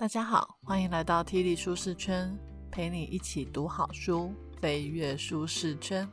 大家好，欢迎来到 T 力舒适圈，陪你一起读好书，飞跃舒适圈。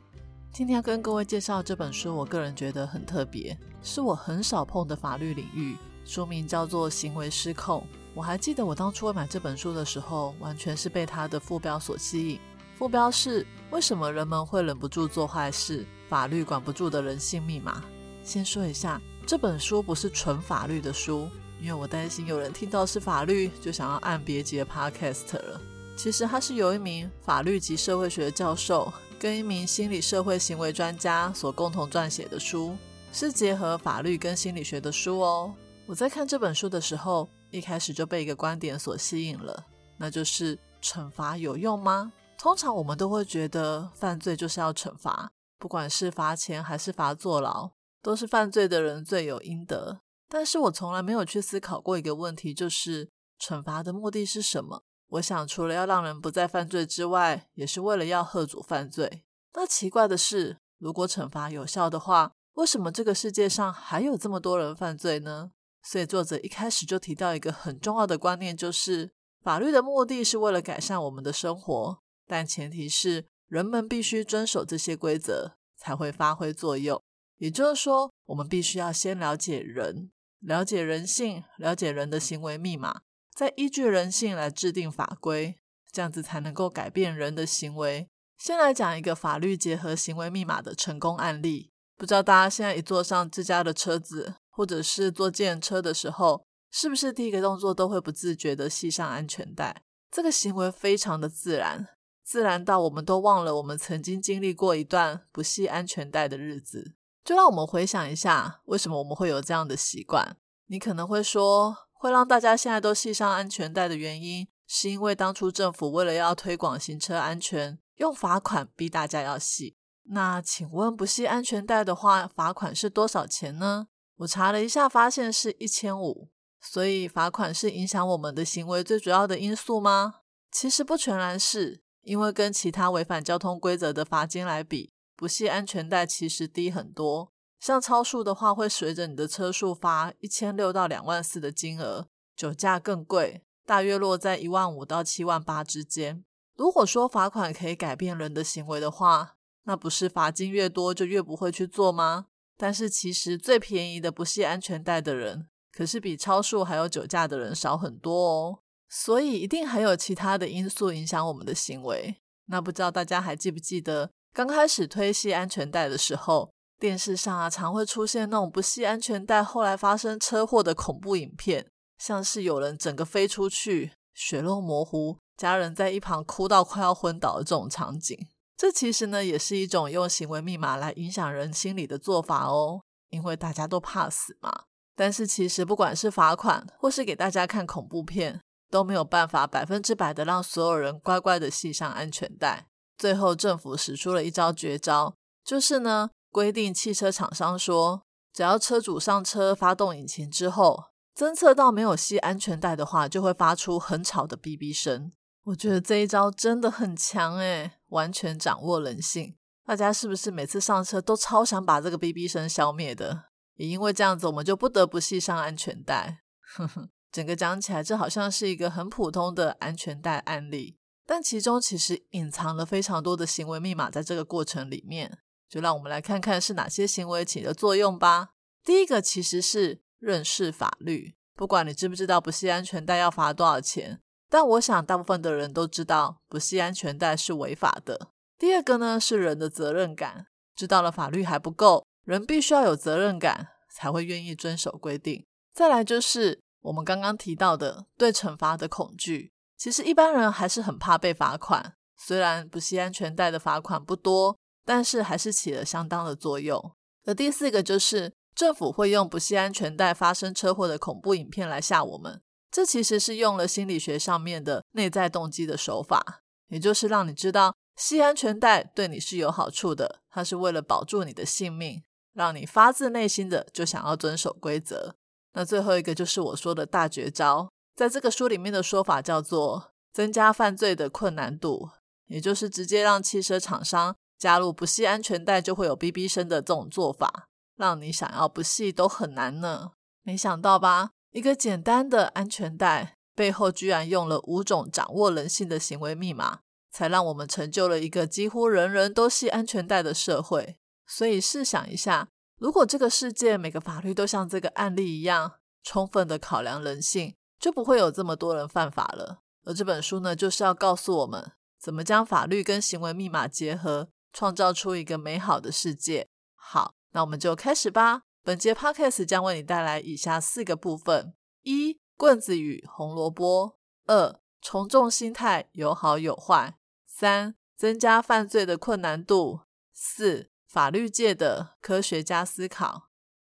今天要跟各位介绍这本书，我个人觉得很特别，是我很少碰的法律领域。书名叫做《行为失控》。我还记得我当初买这本书的时候，完全是被它的副标所吸引。副标是“为什么人们会忍不住做坏事？法律管不住的人性密码”。先说一下，这本书不是纯法律的书，因为我担心有人听到是法律就想要按别节 podcast 了。其实它是由一名法律及社会学教授跟一名心理社会行为专家所共同撰写的书，是结合法律跟心理学的书哦。我在看这本书的时候，一开始就被一个观点所吸引了，那就是惩罚有用吗？通常我们都会觉得犯罪就是要惩罚，不管是罚钱还是罚坐牢，都是犯罪的人罪有应得。但是我从来没有去思考过一个问题，就是惩罚的目的是什么？我想，除了要让人不再犯罪之外，也是为了要遏阻犯罪。那奇怪的是，如果惩罚有效的话，为什么这个世界上还有这么多人犯罪呢？所以作者一开始就提到一个很重要的观念，就是法律的目的是为了改善我们的生活，但前提是人们必须遵守这些规则才会发挥作用。也就是说，我们必须要先了解人，了解人性，了解人的行为密码，再依据人性来制定法规，这样子才能够改变人的行为。先来讲一个法律结合行为密码的成功案例。不知道大家现在一坐上自家的车子。或者是坐电车的时候，是不是第一个动作都会不自觉的系上安全带？这个行为非常的自然，自然到我们都忘了我们曾经经历过一段不系安全带的日子。就让我们回想一下，为什么我们会有这样的习惯？你可能会说，会让大家现在都系上安全带的原因，是因为当初政府为了要推广行车安全，用罚款逼大家要系。那请问，不系安全带的话，罚款是多少钱呢？我查了一下，发现是一千五。所以罚款是影响我们的行为最主要的因素吗？其实不全然是，因为跟其他违反交通规则的罚金来比，不系安全带其实低很多。像超速的话，会随着你的车速罚一千六到两万四的金额；酒驾更贵，大约落在一万五到七万八之间。如果说罚款可以改变人的行为的话，那不是罚金越多就越不会去做吗？但是其实最便宜的不系安全带的人，可是比超速还有酒驾的人少很多哦。所以一定还有其他的因素影响我们的行为。那不知道大家还记不记得，刚开始推系安全带的时候，电视上啊常会出现那种不系安全带后来发生车祸的恐怖影片，像是有人整个飞出去，血肉模糊，家人在一旁哭到快要昏倒的这种场景。这其实呢，也是一种用行为密码来影响人心理的做法哦。因为大家都怕死嘛。但是其实不管是罚款，或是给大家看恐怖片，都没有办法百分之百的让所有人乖乖的系上安全带。最后政府使出了一招绝招，就是呢规定汽车厂商说，只要车主上车发动引擎之后，侦测到没有系安全带的话，就会发出很吵的哔哔声。我觉得这一招真的很强诶，完全掌握人性。大家是不是每次上车都超想把这个哔哔声消灭的？也因为这样子，我们就不得不系上安全带。整个讲起来，这好像是一个很普通的安全带案例，但其中其实隐藏了非常多的行为密码在这个过程里面。就让我们来看看是哪些行为起的作用吧。第一个其实是认识法律，不管你知不知道不系安全带要罚多少钱。但我想，大部分的人都知道不系安全带是违法的。第二个呢，是人的责任感，知道了法律还不够，人必须要有责任感，才会愿意遵守规定。再来就是我们刚刚提到的对惩罚的恐惧。其实一般人还是很怕被罚款，虽然不系安全带的罚款不多，但是还是起了相当的作用。而第四个就是政府会用不系安全带发生车祸的恐怖影片来吓我们。这其实是用了心理学上面的内在动机的手法，也就是让你知道系安全带对你是有好处的，它是为了保住你的性命，让你发自内心的就想要遵守规则。那最后一个就是我说的大绝招，在这个书里面的说法叫做增加犯罪的困难度，也就是直接让汽车厂商加入不系安全带就会有哔哔声的这种做法，让你想要不系都很难呢。没想到吧？一个简单的安全带，背后居然用了五种掌握人性的行为密码，才让我们成就了一个几乎人人都系安全带的社会。所以试想一下，如果这个世界每个法律都像这个案例一样，充分的考量人性，就不会有这么多人犯法了。而这本书呢，就是要告诉我们，怎么将法律跟行为密码结合，创造出一个美好的世界。好，那我们就开始吧。本节 podcast 将为你带来以下四个部分：一、棍子与红萝卜；二、从众心态有好有坏；三、增加犯罪的困难度；四、法律界的科学家思考。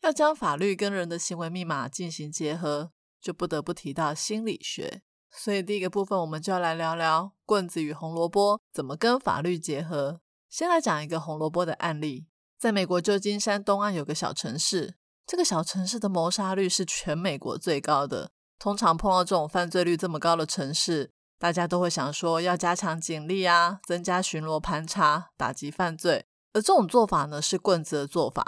要将法律跟人的行为密码进行结合，就不得不提到心理学。所以第一个部分，我们就要来聊聊棍子与红萝卜怎么跟法律结合。先来讲一个红萝卜的案例。在美国旧金山东岸有个小城市，这个小城市的谋杀率是全美国最高的。通常碰到这种犯罪率这么高的城市，大家都会想说要加强警力啊，增加巡逻盘查，打击犯罪。而这种做法呢，是棍子的做法。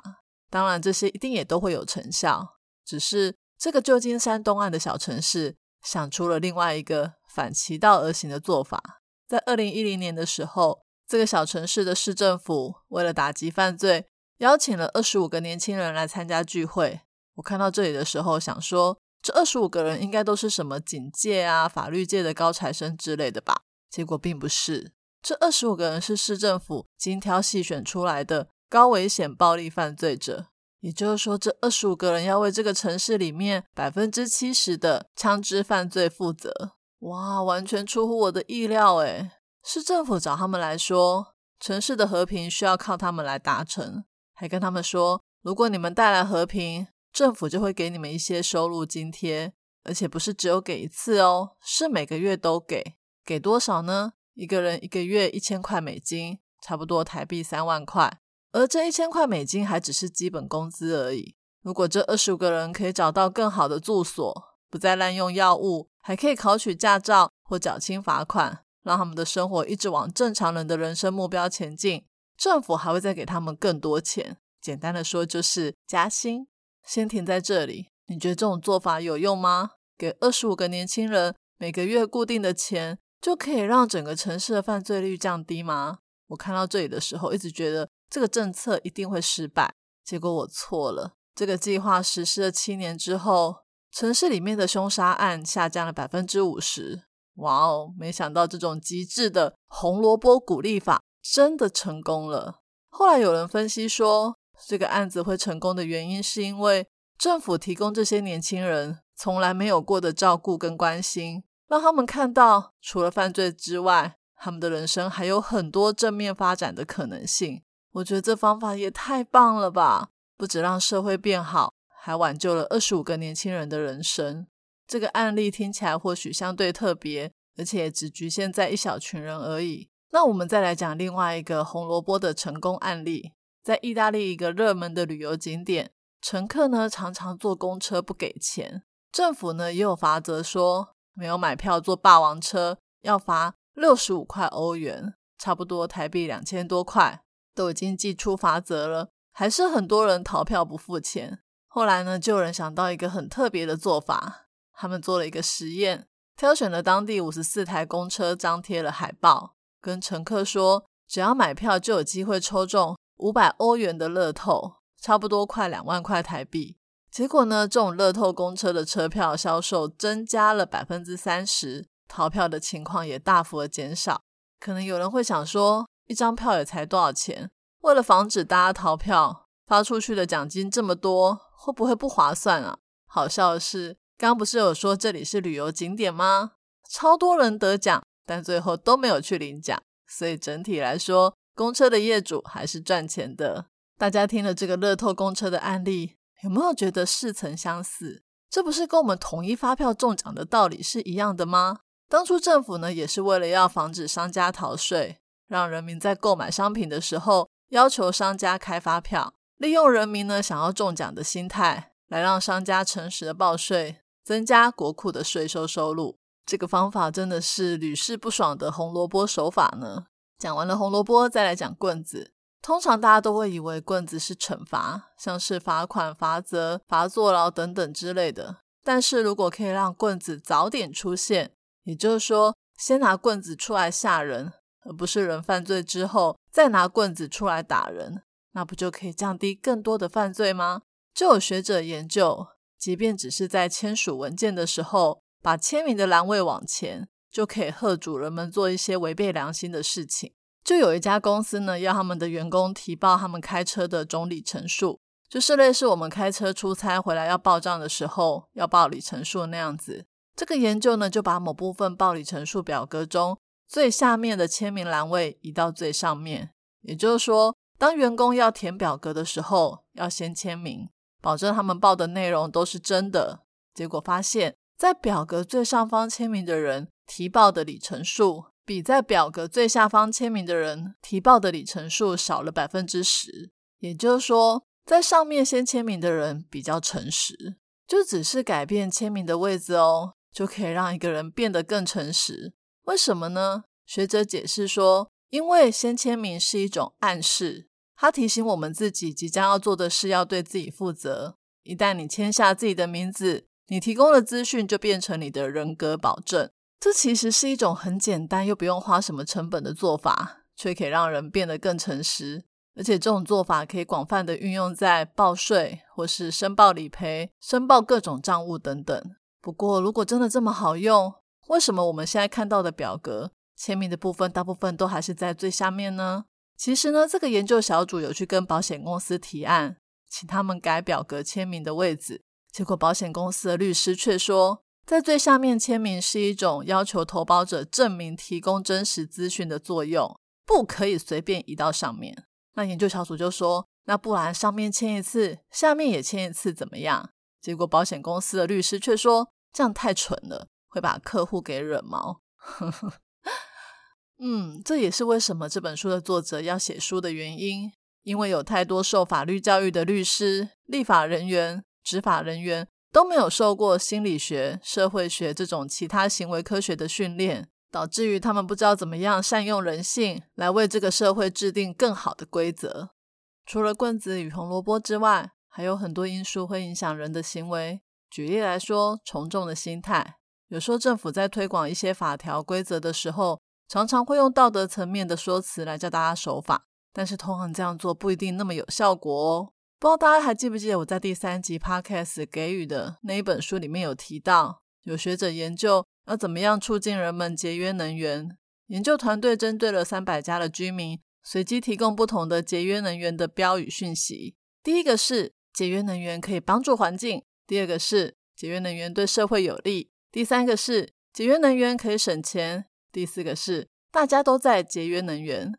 当然，这些一定也都会有成效。只是这个旧金山东岸的小城市想出了另外一个反其道而行的做法。在二零一零年的时候。这个小城市的市政府为了打击犯罪，邀请了二十五个年轻人来参加聚会。我看到这里的时候，想说这二十五个人应该都是什么警界啊、法律界的高材生之类的吧？结果并不是，这二十五个人是市政府精挑细选出来的高危险暴力犯罪者。也就是说，这二十五个人要为这个城市里面百分之七十的枪支犯罪负责。哇，完全出乎我的意料诶市政府找他们来说，城市的和平需要靠他们来达成，还跟他们说，如果你们带来和平，政府就会给你们一些收入津贴，而且不是只有给一次哦，是每个月都给。给多少呢？一个人一个月一千块美金，差不多台币三万块。而这一千块美金还只是基本工资而已。如果这二十五个人可以找到更好的住所，不再滥用药物，还可以考取驾照或缴清罚款。让他们的生活一直往正常人的人生目标前进，政府还会再给他们更多钱。简单的说，就是加薪。先停在这里，你觉得这种做法有用吗？给二十五个年轻人每个月固定的钱，就可以让整个城市的犯罪率降低吗？我看到这里的时候，一直觉得这个政策一定会失败。结果我错了。这个计划实施了七年之后，城市里面的凶杀案下降了百分之五十。哇哦！没想到这种极致的红萝卜鼓励法真的成功了。后来有人分析说，这个案子会成功的原因是因为政府提供这些年轻人从来没有过的照顾跟关心，让他们看到除了犯罪之外，他们的人生还有很多正面发展的可能性。我觉得这方法也太棒了吧！不止让社会变好，还挽救了二十五个年轻人的人生。这个案例听起来或许相对特别，而且只局限在一小群人而已。那我们再来讲另外一个红萝卜的成功案例，在意大利一个热门的旅游景点，乘客呢常常坐公车不给钱，政府呢也有罚则说，没有买票坐霸王车要罚六十五块欧元，差不多台币两千多块，都已经寄出罚则了，还是很多人逃票不付钱。后来呢，就有人想到一个很特别的做法。他们做了一个实验，挑选了当地五十四台公车，张贴了海报，跟乘客说，只要买票就有机会抽中五百欧元的乐透，差不多快两万块台币。结果呢，这种乐透公车的车票销售增加了百分之三十，逃票的情况也大幅的减少。可能有人会想说，一张票也才多少钱？为了防止大家逃票，发出去的奖金这么多，会不会不划算啊？好笑的是。刚不是有说这里是旅游景点吗？超多人得奖，但最后都没有去领奖，所以整体来说，公车的业主还是赚钱的。大家听了这个乐透公车的案例，有没有觉得似曾相似？这不是跟我们统一发票中奖的道理是一样的吗？当初政府呢，也是为了要防止商家逃税，让人民在购买商品的时候要求商家开发票，利用人民呢想要中奖的心态，来让商家诚实的报税。增加国库的税收收入，这个方法真的是屡试不爽的红萝卜手法呢。讲完了红萝卜，再来讲棍子。通常大家都会以为棍子是惩罚，像是罚款、罚则、罚坐牢等等之类的。但是如果可以让棍子早点出现，也就是说，先拿棍子出来吓人，而不是人犯罪之后再拿棍子出来打人，那不就可以降低更多的犯罪吗？就有学者研究，即便只是在签署文件的时候，把签名的栏位往前，就可以喝主人们做一些违背良心的事情。就有一家公司呢，要他们的员工提报他们开车的总里程数，就是类似我们开车出差回来要报账的时候要报里程数那样子。这个研究呢，就把某部分报里程数表格中最下面的签名栏位移到最上面。也就是说，当员工要填表格的时候，要先签名，保证他们报的内容都是真的。结果发现，在表格最上方签名的人提报的里程数。比在表格最下方签名的人提报的里程数少了百分之十，也就是说，在上面先签名的人比较诚实。就只是改变签名的位置哦，就可以让一个人变得更诚实。为什么呢？学者解释说，因为先签名是一种暗示，它提醒我们自己即将要做的事要对自己负责。一旦你签下自己的名字，你提供的资讯就变成你的人格保证。这其实是一种很简单又不用花什么成本的做法，却可以让人变得更诚实。而且这种做法可以广泛的运用在报税或是申报理赔、申报各种账务等等。不过，如果真的这么好用，为什么我们现在看到的表格签名的部分大部分都还是在最下面呢？其实呢，这个研究小组有去跟保险公司提案，请他们改表格签名的位置，结果保险公司的律师却说。在最下面签名是一种要求投保者证明提供真实资讯的作用，不可以随便移到上面。那研究小组就说：“那不然上面签一次，下面也签一次，怎么样？”结果保险公司的律师却说：“这样太蠢了，会把客户给惹毛。”嗯，这也是为什么这本书的作者要写书的原因，因为有太多受法律教育的律师、立法人员、执法人员。都没有受过心理学、社会学这种其他行为科学的训练，导致于他们不知道怎么样善用人性来为这个社会制定更好的规则。除了棍子与红萝卜之外，还有很多因素会影响人的行为。举例来说，从众的心态。有时候政府在推广一些法条规则的时候，常常会用道德层面的说辞来叫大家守法，但是通常这样做不一定那么有效果哦。不知道大家还记不记得我在第三集 podcast 给予的那一本书里面有提到，有学者研究要怎么样促进人们节约能源。研究团队针对了三百家的居民，随机提供不同的节约能源的标语讯息。第一个是节约能源可以帮助环境；第二个是节约能源对社会有利；第三个是节约能源可以省钱；第四个是大家都在节约能源。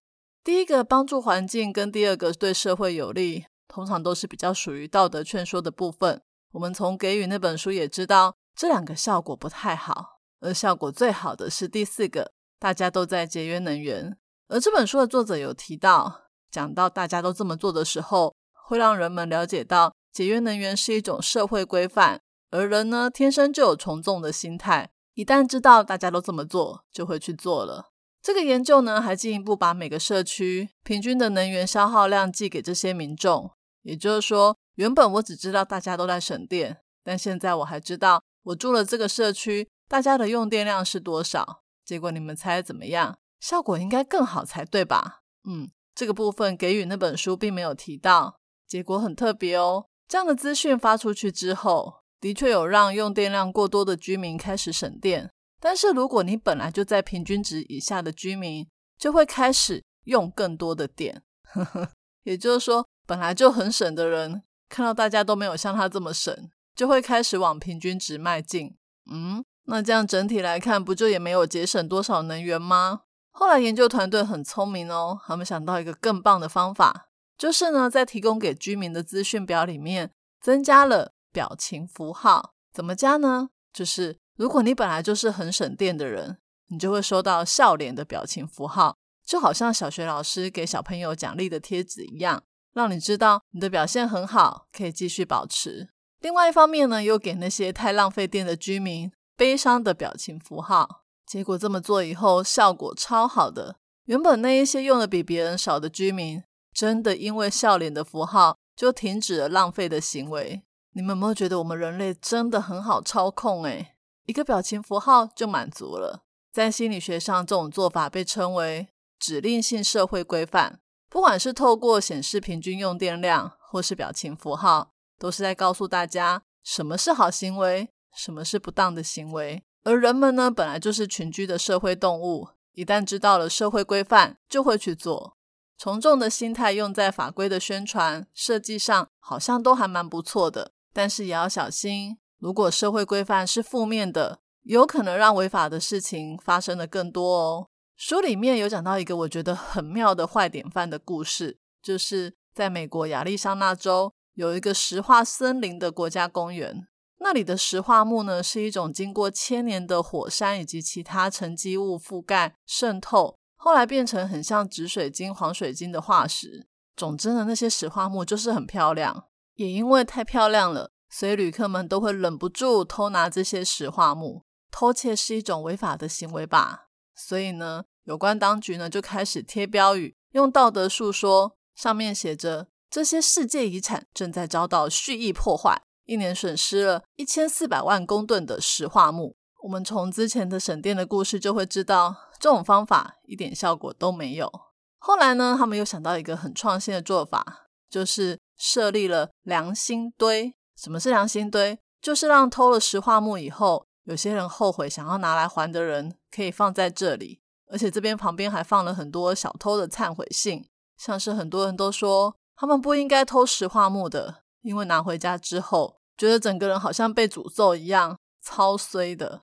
第一个帮助环境，跟第二个对社会有利。通常都是比较属于道德劝说的部分。我们从给予那本书也知道，这两个效果不太好，而效果最好的是第四个，大家都在节约能源。而这本书的作者有提到，讲到大家都这么做的时候，会让人们了解到节约能源是一种社会规范，而人呢天生就有从众的心态，一旦知道大家都这么做，就会去做了。这个研究呢，还进一步把每个社区平均的能源消耗量寄给这些民众。也就是说，原本我只知道大家都在省电，但现在我还知道我住了这个社区，大家的用电量是多少。结果你们猜怎么样？效果应该更好才对吧？嗯，这个部分给予那本书并没有提到。结果很特别哦，这样的资讯发出去之后，的确有让用电量过多的居民开始省电。但是如果你本来就在平均值以下的居民，就会开始用更多的电。也就是说。本来就很省的人，看到大家都没有像他这么省，就会开始往平均值迈进。嗯，那这样整体来看，不就也没有节省多少能源吗？后来研究团队很聪明哦，他们想到一个更棒的方法，就是呢，在提供给居民的资讯表里面增加了表情符号。怎么加呢？就是如果你本来就是很省电的人，你就会收到笑脸的表情符号，就好像小学老师给小朋友奖励的贴纸一样。让你知道你的表现很好，可以继续保持。另外一方面呢，又给那些太浪费电的居民悲伤的表情符号。结果这么做以后，效果超好的。原本那一些用的比别人少的居民，真的因为笑脸的符号就停止了浪费的行为。你们有没有觉得我们人类真的很好操控？诶一个表情符号就满足了。在心理学上，这种做法被称为指令性社会规范。不管是透过显示平均用电量，或是表情符号，都是在告诉大家什么是好行为，什么是不当的行为。而人们呢，本来就是群居的社会动物，一旦知道了社会规范，就会去做。从众的心态用在法规的宣传设计上，好像都还蛮不错的。但是也要小心，如果社会规范是负面的，有可能让违法的事情发生的更多哦。书里面有讲到一个我觉得很妙的坏典范的故事，就是在美国亚利桑那州有一个石化森林的国家公园，那里的石化木呢是一种经过千年的火山以及其他沉积物覆盖渗透，后来变成很像紫水晶、黄水晶的化石。总之呢，那些石化木就是很漂亮，也因为太漂亮了，所以旅客们都会忍不住偷拿这些石化木。偷窃是一种违法的行为吧？所以呢。有关当局呢，就开始贴标语，用道德树说，上面写着这些世界遗产正在遭到蓄意破坏，一年损失了一千四百万公吨的石化木。我们从之前的省电的故事就会知道，这种方法一点效果都没有。后来呢，他们又想到一个很创新的做法，就是设立了良心堆。什么是良心堆？就是让偷了石化木以后，有些人后悔想要拿来还的人，可以放在这里。而且这边旁边还放了很多小偷的忏悔信，像是很多人都说他们不应该偷石化木的，因为拿回家之后觉得整个人好像被诅咒一样，超衰的。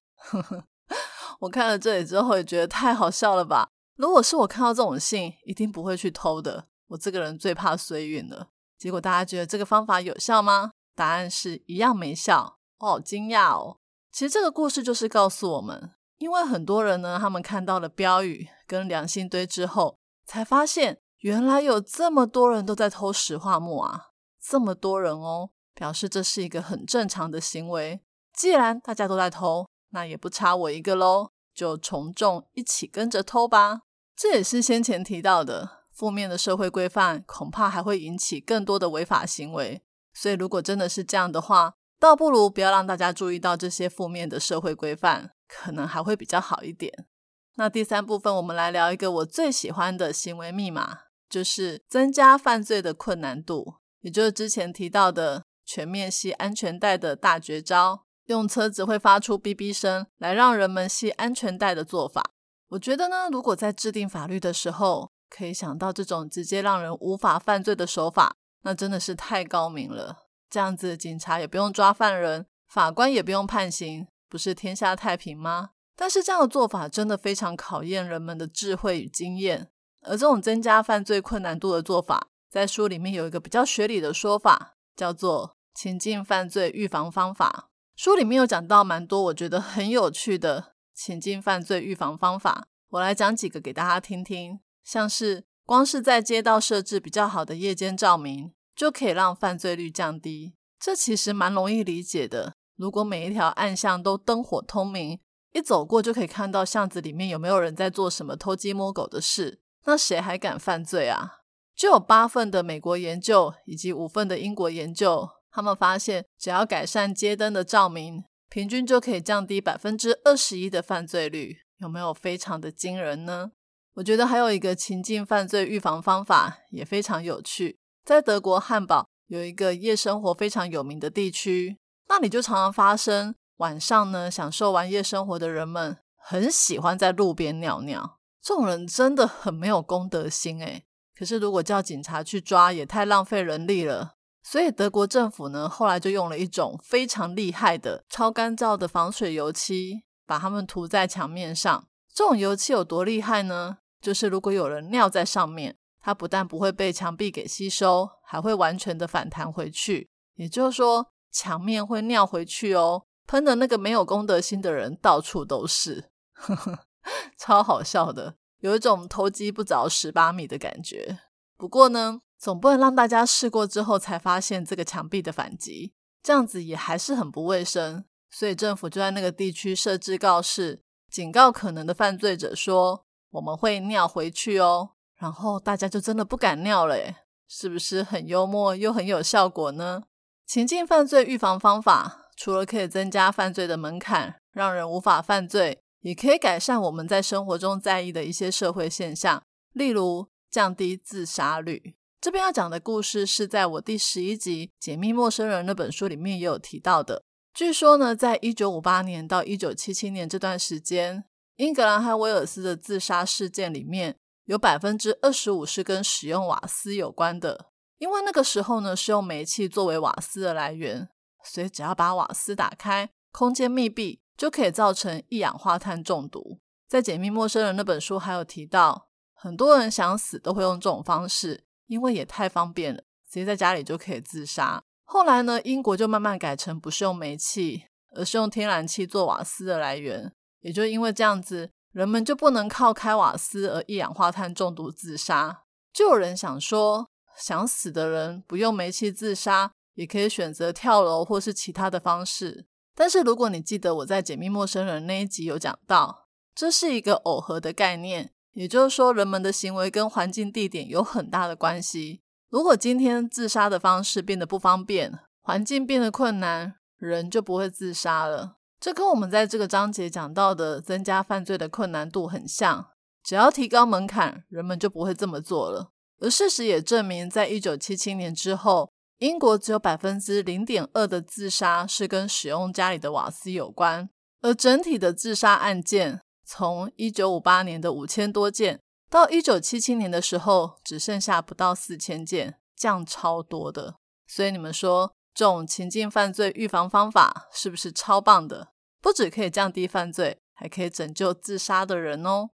我看了这里之后也觉得太好笑了吧？如果是我看到这种信，一定不会去偷的。我这个人最怕衰运了。结果大家觉得这个方法有效吗？答案是一样没效。我好惊讶哦！其实这个故事就是告诉我们。因为很多人呢，他们看到了标语跟良心堆之后，才发现原来有这么多人都在偷石化木啊！这么多人哦，表示这是一个很正常的行为。既然大家都在偷，那也不差我一个喽，就从众一起跟着偷吧。这也是先前提到的负面的社会规范，恐怕还会引起更多的违法行为。所以，如果真的是这样的话，倒不如不要让大家注意到这些负面的社会规范。可能还会比较好一点。那第三部分，我们来聊一个我最喜欢的行为密码，就是增加犯罪的困难度，也就是之前提到的全面系安全带的大绝招，用车子会发出哔哔声来让人们系安全带的做法。我觉得呢，如果在制定法律的时候可以想到这种直接让人无法犯罪的手法，那真的是太高明了。这样子，警察也不用抓犯人，法官也不用判刑。不是天下太平吗？但是这样的做法真的非常考验人们的智慧与经验。而这种增加犯罪困难度的做法，在书里面有一个比较学理的说法，叫做情境犯罪预防方法。书里面有讲到蛮多我觉得很有趣的情境犯罪预防方法，我来讲几个给大家听听。像是光是在街道设置比较好的夜间照明，就可以让犯罪率降低。这其实蛮容易理解的。如果每一条暗巷都灯火通明，一走过就可以看到巷子里面有没有人在做什么偷鸡摸狗的事，那谁还敢犯罪啊？就有八份的美国研究以及五份的英国研究，他们发现只要改善街灯的照明，平均就可以降低百分之二十一的犯罪率，有没有非常的惊人呢？我觉得还有一个情境犯罪预防方法也非常有趣，在德国汉堡有一个夜生活非常有名的地区。那里就常常发生晚上呢，享受完夜生活的人们很喜欢在路边尿尿。这种人真的很没有公德心诶可是如果叫警察去抓，也太浪费人力了。所以德国政府呢，后来就用了一种非常厉害的超干燥的防水油漆，把它们涂在墙面上。这种油漆有多厉害呢？就是如果有人尿在上面，它不但不会被墙壁给吸收，还会完全的反弹回去。也就是说。墙面会尿回去哦，喷的那个没有公德心的人到处都是，超好笑的，有一种偷鸡不着蚀把米的感觉。不过呢，总不能让大家试过之后才发现这个墙壁的反击，这样子也还是很不卫生。所以政府就在那个地区设置告示，警告可能的犯罪者说：“我们会尿回去哦。”然后大家就真的不敢尿了，是不是很幽默又很有效果呢？情境犯罪预防方法除了可以增加犯罪的门槛，让人无法犯罪，也可以改善我们在生活中在意的一些社会现象，例如降低自杀率。这边要讲的故事是在我第十一集《解密陌生人》那本书里面也有提到的。据说呢，在一九五八年到一九七七年这段时间，英格兰和威尔斯的自杀事件里面有百分之二十五是跟使用瓦斯有关的。因为那个时候呢，是用煤气作为瓦斯的来源，所以只要把瓦斯打开，空间密闭，就可以造成一氧化碳中毒。在《解密陌生人》那本书还有提到，很多人想死都会用这种方式，因为也太方便了，直接在家里就可以自杀。后来呢，英国就慢慢改成不是用煤气，而是用天然气做瓦斯的来源。也就因为这样子，人们就不能靠开瓦斯而一氧化碳中毒自杀。就有人想说。想死的人不用煤气自杀，也可以选择跳楼或是其他的方式。但是如果你记得我在解密陌生人那一集有讲到，这是一个耦合的概念，也就是说人们的行为跟环境地点有很大的关系。如果今天自杀的方式变得不方便，环境变得困难，人就不会自杀了。这跟我们在这个章节讲到的增加犯罪的困难度很像，只要提高门槛，人们就不会这么做了。而事实也证明，在一九七七年之后，英国只有百分之零点二的自杀是跟使用家里的瓦斯有关，而整体的自杀案件从一九五八年的五千多件，到一九七七年的时候只剩下不到四千件，降超多的。所以你们说，种情境犯罪预防方法是不是超棒的？不止可以降低犯罪，还可以拯救自杀的人哦。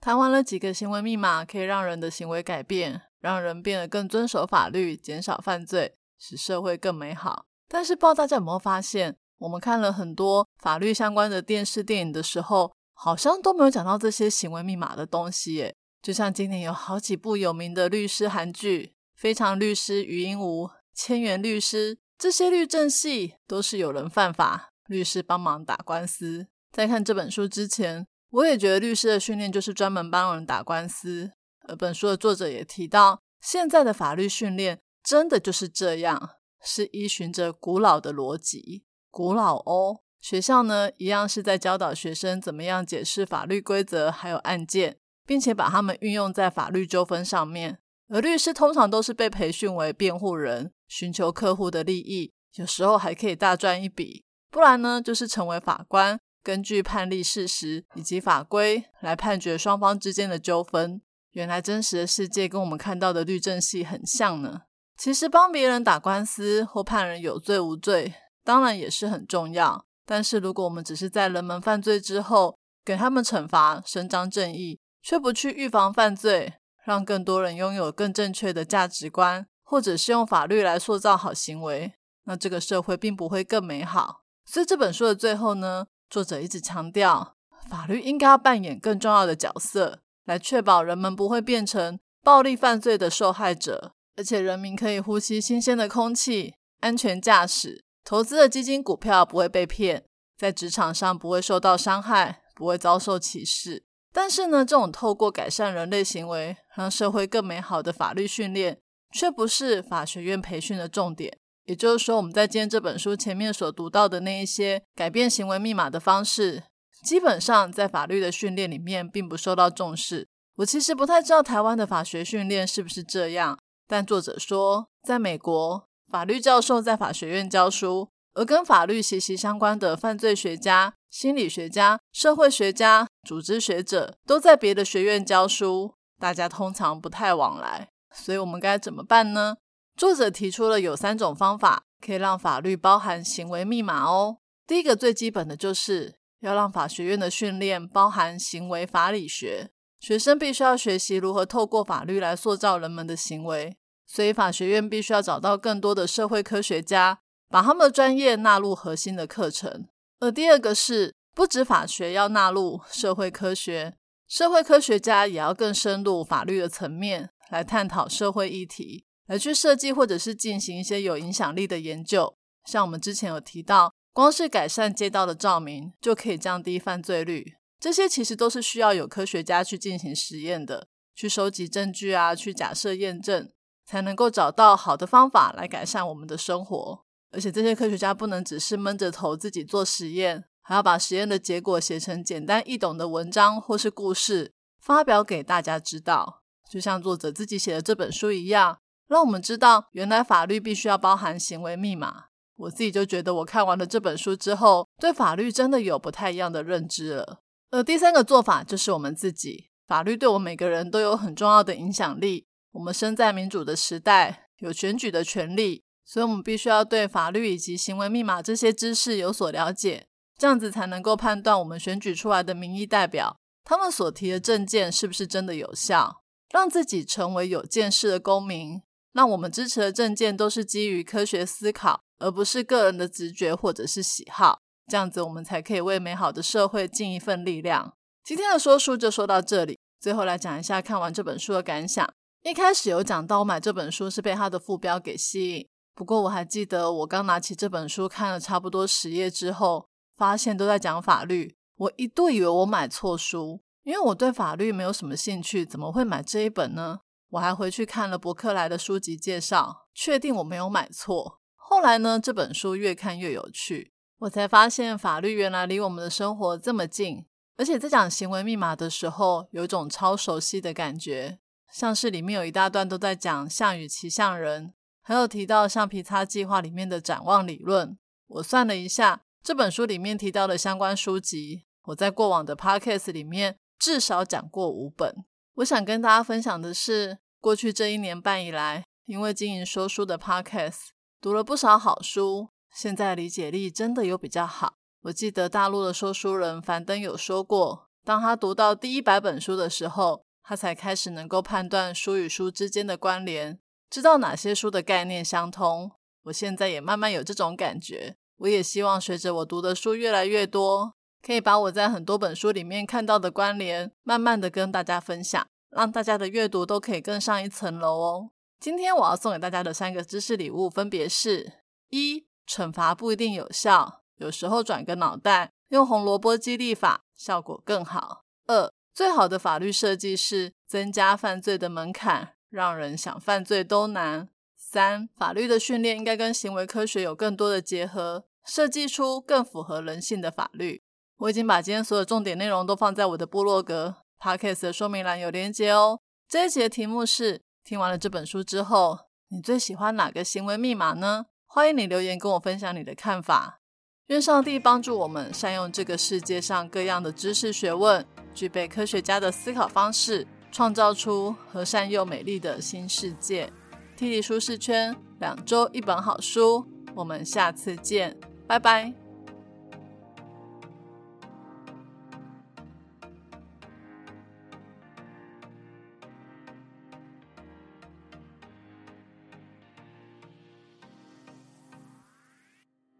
谈完了几个行为密码，可以让人的行为改变。让人变得更遵守法律，减少犯罪，使社会更美好。但是，不知道大家有没有发现，我们看了很多法律相关的电视电影的时候，好像都没有讲到这些行为密码的东西。耶，就像今年有好几部有名的律师韩剧，《非常律师余英无》《千元律师》，这些律政系都是有人犯法，律师帮忙打官司。在看这本书之前，我也觉得律师的训练就是专门帮人打官司。而本书的作者也提到，现在的法律训练真的就是这样，是依循着古老的逻辑。古老哦，学校呢一样是在教导学生怎么样解释法律规则还有案件，并且把他们运用在法律纠纷上面。而律师通常都是被培训为辩护人，寻求客户的利益，有时候还可以大赚一笔。不然呢，就是成为法官，根据判例事实以及法规来判决双方之间的纠纷。原来真实的世界跟我们看到的律政系很像呢。其实帮别人打官司或判人有罪无罪，当然也是很重要。但是如果我们只是在人们犯罪之后给他们惩罚、伸张正义，却不去预防犯罪，让更多人拥有更正确的价值观，或者是用法律来塑造好行为，那这个社会并不会更美好。所以这本书的最后呢，作者一直强调，法律应该要扮演更重要的角色。来确保人们不会变成暴力犯罪的受害者，而且人民可以呼吸新鲜的空气，安全驾驶，投资的基金股票不会被骗，在职场上不会受到伤害，不会遭受歧视。但是呢，这种透过改善人类行为，让社会更美好的法律训练，却不是法学院培训的重点。也就是说，我们在今天这本书前面所读到的那一些改变行为密码的方式。基本上在法律的训练里面并不受到重视。我其实不太知道台湾的法学训练是不是这样，但作者说，在美国，法律教授在法学院教书，而跟法律息息相关的犯罪学家、心理学家、社会学家、组织学者都在别的学院教书，大家通常不太往来。所以我们该怎么办呢？作者提出了有三种方法可以让法律包含行为密码哦。第一个最基本的就是。要让法学院的训练包含行为法理学，学生必须要学习如何透过法律来塑造人们的行为，所以法学院必须要找到更多的社会科学家，把他们的专业纳入核心的课程。而第二个是，不止法学要纳入社会科学，社会科学家也要更深入法律的层面来探讨社会议题，来去设计或者是进行一些有影响力的研究。像我们之前有提到。光是改善街道的照明就可以降低犯罪率，这些其实都是需要有科学家去进行实验的，去收集证据啊，去假设验证，才能够找到好的方法来改善我们的生活。而且这些科学家不能只是闷着头自己做实验，还要把实验的结果写成简单易懂的文章或是故事，发表给大家知道。就像作者自己写的这本书一样，让我们知道原来法律必须要包含行为密码。我自己就觉得，我看完了这本书之后，对法律真的有不太一样的认知了。而第三个做法就是我们自己，法律对我们每个人都有很重要的影响力。我们身在民主的时代，有选举的权利，所以我们必须要对法律以及行为密码这些知识有所了解，这样子才能够判断我们选举出来的民意代表，他们所提的政见是不是真的有效，让自己成为有见识的公民。让我们支持的政见都是基于科学思考。而不是个人的直觉或者是喜好，这样子我们才可以为美好的社会尽一份力量。今天的说书就说到这里，最后来讲一下看完这本书的感想。一开始有讲到我买这本书是被它的副标给吸引，不过我还记得我刚拿起这本书看了差不多十页之后，发现都在讲法律，我一度以为我买错书，因为我对法律没有什么兴趣，怎么会买这一本呢？我还回去看了博客来的书籍介绍，确定我没有买错。后来呢，这本书越看越有趣，我才发现法律原来离我们的生活这么近，而且在讲行为密码的时候，有一种超熟悉的感觉，像是里面有一大段都在讲项羽骑象人，还有提到橡皮擦计划里面的展望理论。我算了一下，这本书里面提到的相关书籍，我在过往的 podcast 里面至少讲过五本。我想跟大家分享的是，过去这一年半以来，因为经营说书的 podcast。读了不少好书，现在理解力真的有比较好。我记得大陆的说书人樊登有说过，当他读到第一百本书的时候，他才开始能够判断书与书之间的关联，知道哪些书的概念相通。我现在也慢慢有这种感觉。我也希望随着我读的书越来越多，可以把我在很多本书里面看到的关联，慢慢的跟大家分享，让大家的阅读都可以更上一层楼哦。今天我要送给大家的三个知识礼物，分别是：一、惩罚不一定有效，有时候转个脑袋，用红萝卜激励法，效果更好；二、最好的法律设计是增加犯罪的门槛，让人想犯罪都难；三、法律的训练应该跟行为科学有更多的结合，设计出更符合人性的法律。我已经把今天所有重点内容都放在我的部落格 podcast 的说明栏有连接哦。这一集的题目是。听完了这本书之后，你最喜欢哪个行为密码呢？欢迎你留言跟我分享你的看法。愿上帝帮助我们善用这个世界上各样的知识学问，具备科学家的思考方式，创造出和善又美丽的新世界。替你舒适圈，两周一本好书，我们下次见，拜拜。